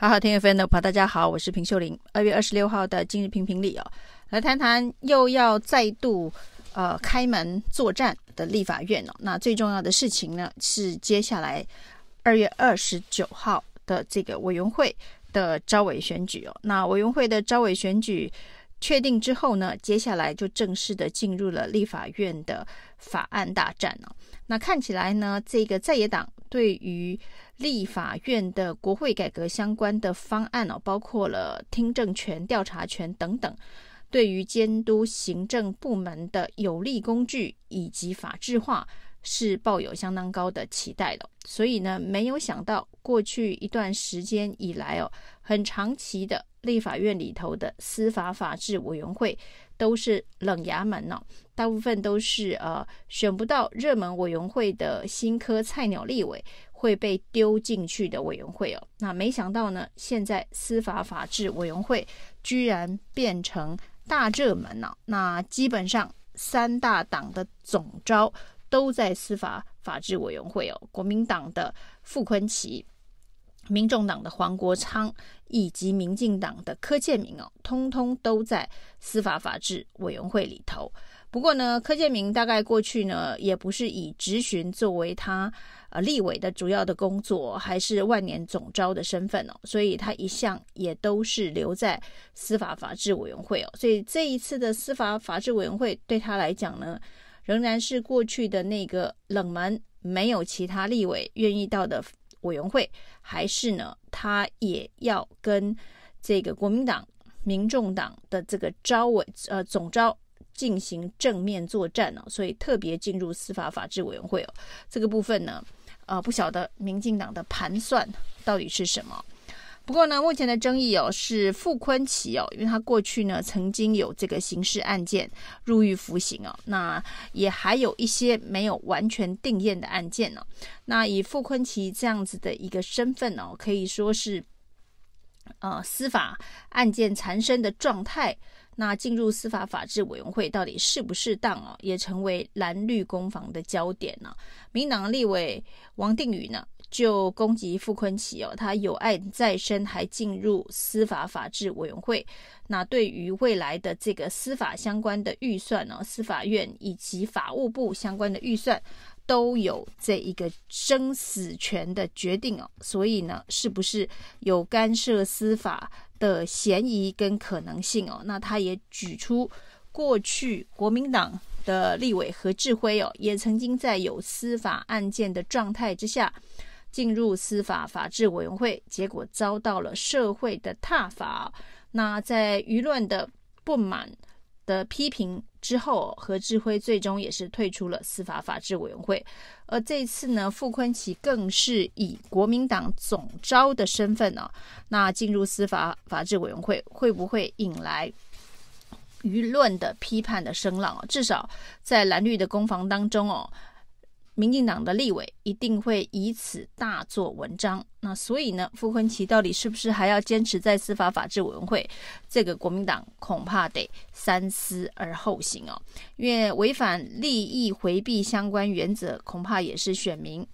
好好听 FM 的朋友，大家好，我是平秀玲。二月二十六号的今日评评理哦，来谈谈又要再度呃开门作战的立法院哦。那最重要的事情呢，是接下来二月二十九号的这个委员会的招委选举哦。那委员会的招委选举确定之后呢，接下来就正式的进入了立法院的法案大战哦。那看起来呢，这个在野党对于立法院的国会改革相关的方案哦，包括了听证权、调查权等等，对于监督行政部门的有力工具以及法制化是抱有相当高的期待的。所以呢，没有想到过去一段时间以来哦，很长期的立法院里头的司法法制委员会都是冷衙门哦，大部分都是呃选不到热门委员会的新科菜鸟立委。会被丢进去的委员会哦，那没想到呢，现在司法法制委员会居然变成大热门了。那基本上三大党的总招都在司法法制委员会哦，国民党的傅昆萁、民众党的黄国昌以及民进党的柯建铭哦，通通都在司法法制委员会里头。不过呢，柯建铭大概过去呢，也不是以质询作为他呃立委的主要的工作，还是万年总招的身份哦，所以他一向也都是留在司法法制委员会哦。所以这一次的司法法制委员会对他来讲呢，仍然是过去的那个冷门，没有其他立委愿意到的委员会，还是呢，他也要跟这个国民党、民众党的这个招委呃总招。进行正面作战哦，所以特别进入司法法制委员会哦。这个部分呢，呃，不晓得民进党的盘算到底是什么。不过呢，目前的争议哦是傅崐萁哦，因为他过去呢曾经有这个刑事案件入狱服刑哦，那也还有一些没有完全定谳的案件呢。那以傅崐萁这样子的一个身份哦，可以说是呃司法案件缠身的状态。那进入司法法制委员会到底适不适当哦，也成为蓝绿攻防的焦点呢。民党立委王定宇呢就攻击傅崐萁哦，他有爱在身还进入司法法制委员会。那对于未来的这个司法相关的预算呢，司法院以及法务部相关的预算都有这一个生死权的决定哦。所以呢，是不是有干涉司法的嫌疑跟可能性哦，那他也举出过去国民党的立委何志辉哦，也曾经在有司法案件的状态之下进入司法法制委员会，结果遭到了社会的挞伐。那在舆论的不满的批评之后，何志辉最终也是退出了司法法制委员会。而这次呢，傅崐萁更是以国民党总召的身份呢、那进入司法法制委员会，会不会引来舆论的批判的声浪？至少在蓝绿的攻防当中哦。民进党的立委一定会以此大做文章。那所以呢，傅昆萁到底是不是还要坚持在司法法制委员会？这个国民党恐怕得三思而后行哦，因为违反利益回避相关原则，恐怕也是选民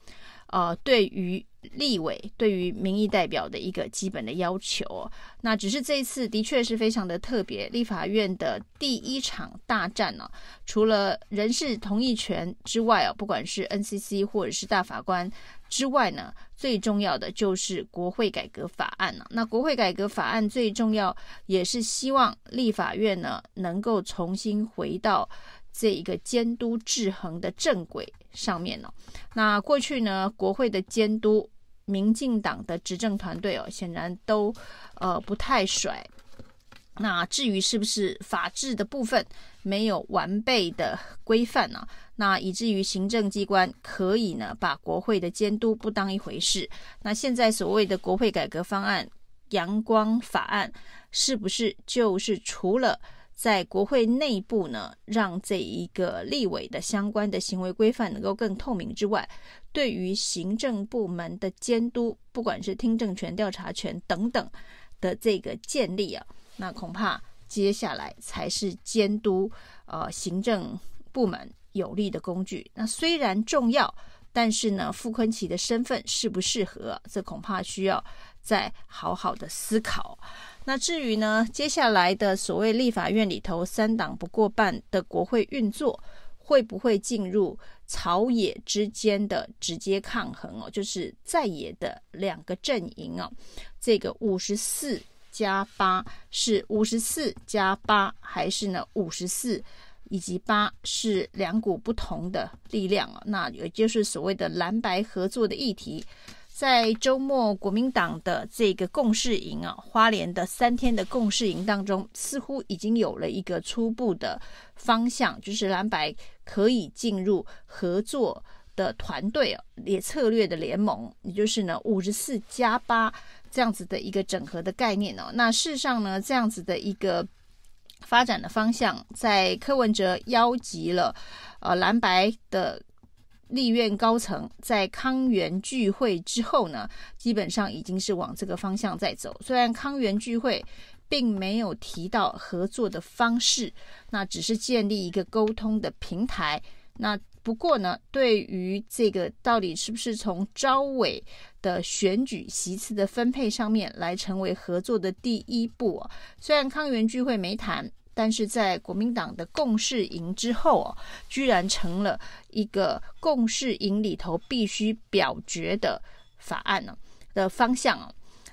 呃对于。立委对于民意代表的一个基本的要求，那只是这一次的确是非常的特别。立法院的第一场大战呢，除了人事同意权之外啊，不管是 NCC 或者是大法官之外呢，最重要的就是国会改革法案了。那国会改革法案最重要，也是希望立法院呢能够重新回到。这一个监督制衡的正轨上面呢，那过去呢，国会的监督，民进党的执政团队哦，显然都呃不太甩。那至于是不是法治的部分没有完备的规范呢？那以至于行政机关可以呢把国会的监督不当一回事。那现在所谓的国会改革方案、阳光法案，是不是就是除了？在国会内部呢，让这一个立委的相关的行为规范能够更透明之外，对于行政部门的监督，不管是听证权、调查权等等的这个建立啊，那恐怕接下来才是监督呃行政部门有力的工具。那虽然重要，但是呢，傅昆奇的身份适不适合，这恐怕需要再好好的思考。那至于呢，接下来的所谓立法院里头三党不过半的国会运作，会不会进入朝野之间的直接抗衡哦？就是在野的两个阵营哦，这个五十四加八是五十四加八，还是呢五十四以及八是两股不同的力量啊？那也就是所谓的蓝白合作的议题。在周末，国民党的这个共事营啊，花莲的三天的共事营当中，似乎已经有了一个初步的方向，就是蓝白可以进入合作的团队啊，也策略的联盟，也就是呢五十四加八这样子的一个整合的概念哦。那事实上呢，这样子的一个发展的方向，在柯文哲邀集了呃蓝白的。立院高层在康园聚会之后呢，基本上已经是往这个方向在走。虽然康园聚会并没有提到合作的方式，那只是建立一个沟通的平台。那不过呢，对于这个到底是不是从召委的选举席次的分配上面来成为合作的第一步啊，虽然康园聚会没谈。但是在国民党的共识营之后哦，居然成了一个共识营里头必须表决的法案呢的方向哦。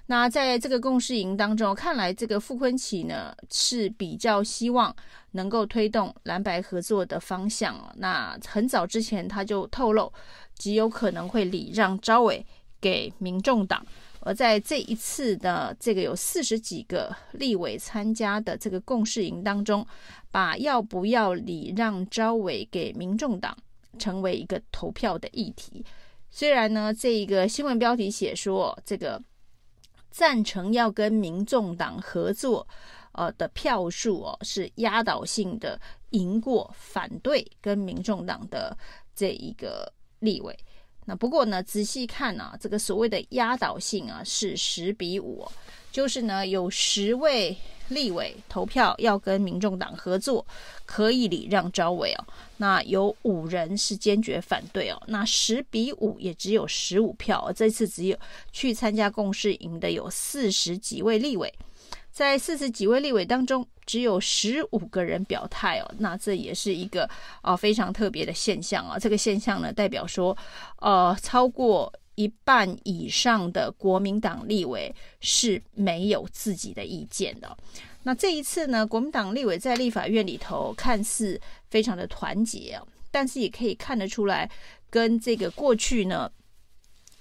那在这个共识营当中，看来这个傅昆萁呢是比较希望能够推动蓝白合作的方向哦。那很早之前他就透露，极有可能会礼让招委给民众党。而在这一次的这个有四十几个立委参加的这个共事营当中，把要不要礼让招委给民众党成为一个投票的议题。虽然呢，这一个新闻标题写说这个赞成要跟民众党合作，呃的票数哦是压倒性的赢过反对跟民众党的这一个立委。那不过呢，仔细看啊，这个所谓的压倒性啊是十比五，就是呢有十位立委投票要跟民众党合作，可以礼让招委哦。那有五人是坚决反对哦。那十比五也只有十五票，这次只有去参加共事营的有四十几位立委。在四十几位立委当中，只有十五个人表态哦，那这也是一个啊、非常特别的现象啊。这个现象呢，代表说，呃，超过一半以上的国民党立委是没有自己的意见的。那这一次呢，国民党立委在立法院里头看似非常的团结，但是也可以看得出来，跟这个过去呢，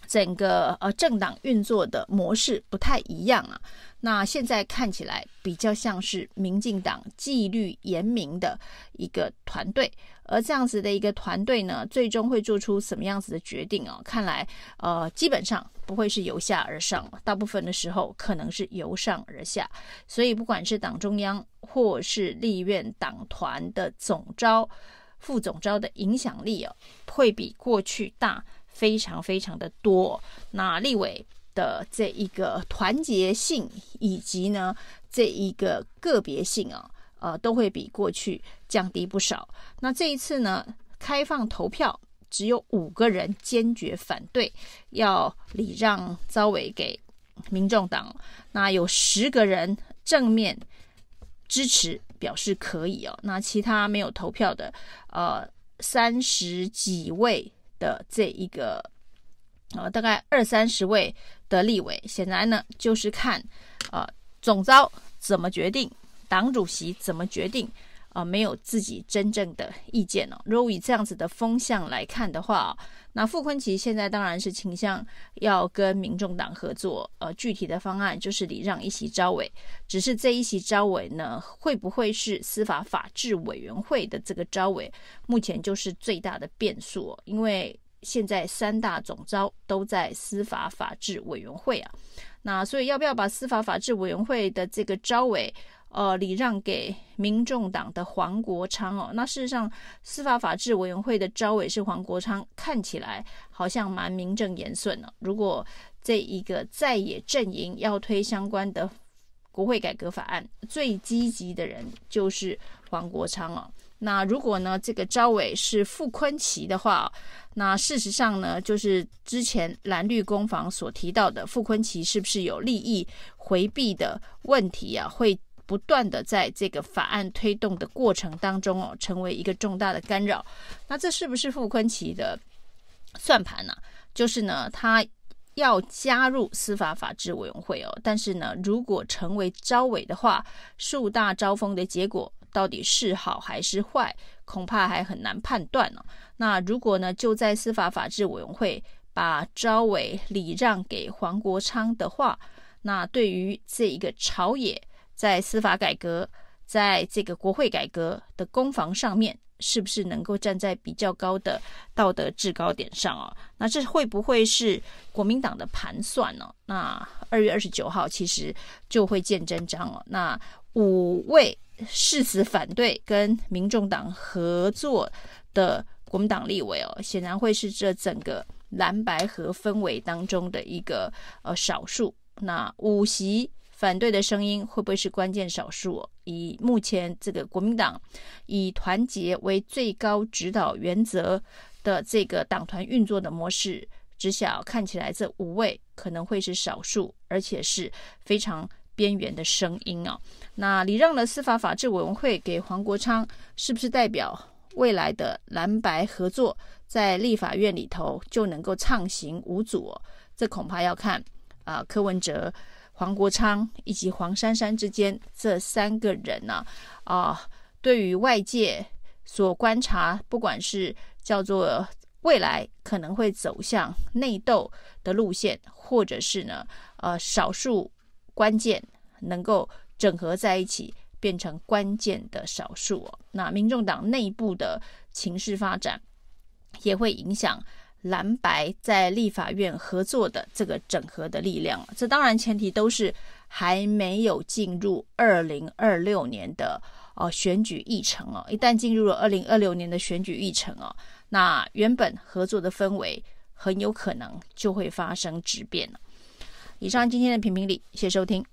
整个呃政党运作的模式不太一样啊。那现在看起来比较像是民进党纪律严明的一个团队，而这样子的一个团队呢，最终会做出什么样子的决定啊？看来呃，基本上不会是由下而上，大部分的时候可能是由上而下。所以不管是党中央或是立院党团的总召、副总召的影响力啊，会比过去大非常非常的多。那立委。的这一个团结性以及呢这一个个别性啊，呃，都会比过去降低不少。那这一次呢，开放投票，只有五个人坚决反对，要礼让召委给民众党。那有十个人正面支持，表示可以哦。那其他没有投票的，呃，三十几位的这一个。呃，大概二三十位的立委，显然呢就是看，呃，总招怎么决定，党主席怎么决定，呃，没有自己真正的意见哦。如果以这样子的风向来看的话，那傅昆萁现在当然是倾向要跟民众党合作，呃，具体的方案就是礼让一席招委，只是这一席招委呢，会不会是司法法制委员会的这个招委，目前就是最大的变数哦，因为。现在三大总招都在司法法制委员会啊，那所以要不要把司法法制委员会的这个招委，呃，礼让给民众党的黄国昌哦？那事实上，司法法制委员会的招委是黄国昌，看起来好像蛮名正言顺的。如果这一个在野阵营要推相关的国会改革法案，最积极的人就是黄国昌哦。那如果呢，这个招委是傅昆萁的话，那事实上呢，就是之前蓝绿攻防所提到的傅昆萁是不是有利益回避的问题啊？会不断的在这个法案推动的过程当中哦，成为一个重大的干扰。那这是不是傅昆萁的算盘呢、就是呢，他要加入司法法制委员会哦，但是呢，如果成为招委的话，树大招风的结果。到底是好还是坏，恐怕还很难判断呢。那如果呢，就在司法法制委员会把召委礼让给黄国昌的话，那对于这一个朝野在司法改革，在这个国会改革的攻防上面，是不是能够站在比较高的道德制高点上啊？那这会不会是国民党的盘算呢？那二月二十九号其实就会见真章了。那五位。誓死反对跟民众党合作的国民党立委哦，显然会是这整个蓝白合氛围当中的一个呃少数。那五席反对的声音会不会是关键少数？以目前这个国民党以团结为最高指导原则的这个党团运作的模式之下，看起来这五位可能会是少数，而且是非常。边缘的声音啊，那礼让了司法法制委员会给黄国昌，是不是代表未来的蓝白合作在立法院里头就能够畅行无阻？这恐怕要看啊、柯文哲、黄国昌以及黄珊珊之间这三个人呢啊、对于外界所观察，不管是叫做未来可能会走向内斗的路线，或者是呢呃少数。关键能够整合在一起，变成关键的少数哦。那民众党内部的情势发展，也会影响蓝白在立法院合作的这个整合的力量。这当然前提都是还没有进入二零二六年的哦选举议程哦。一旦进入了二零二六年的选举议程哦，那原本合作的氛围很有可能就会发生质变了。以上今天的评评理，谢谢收听。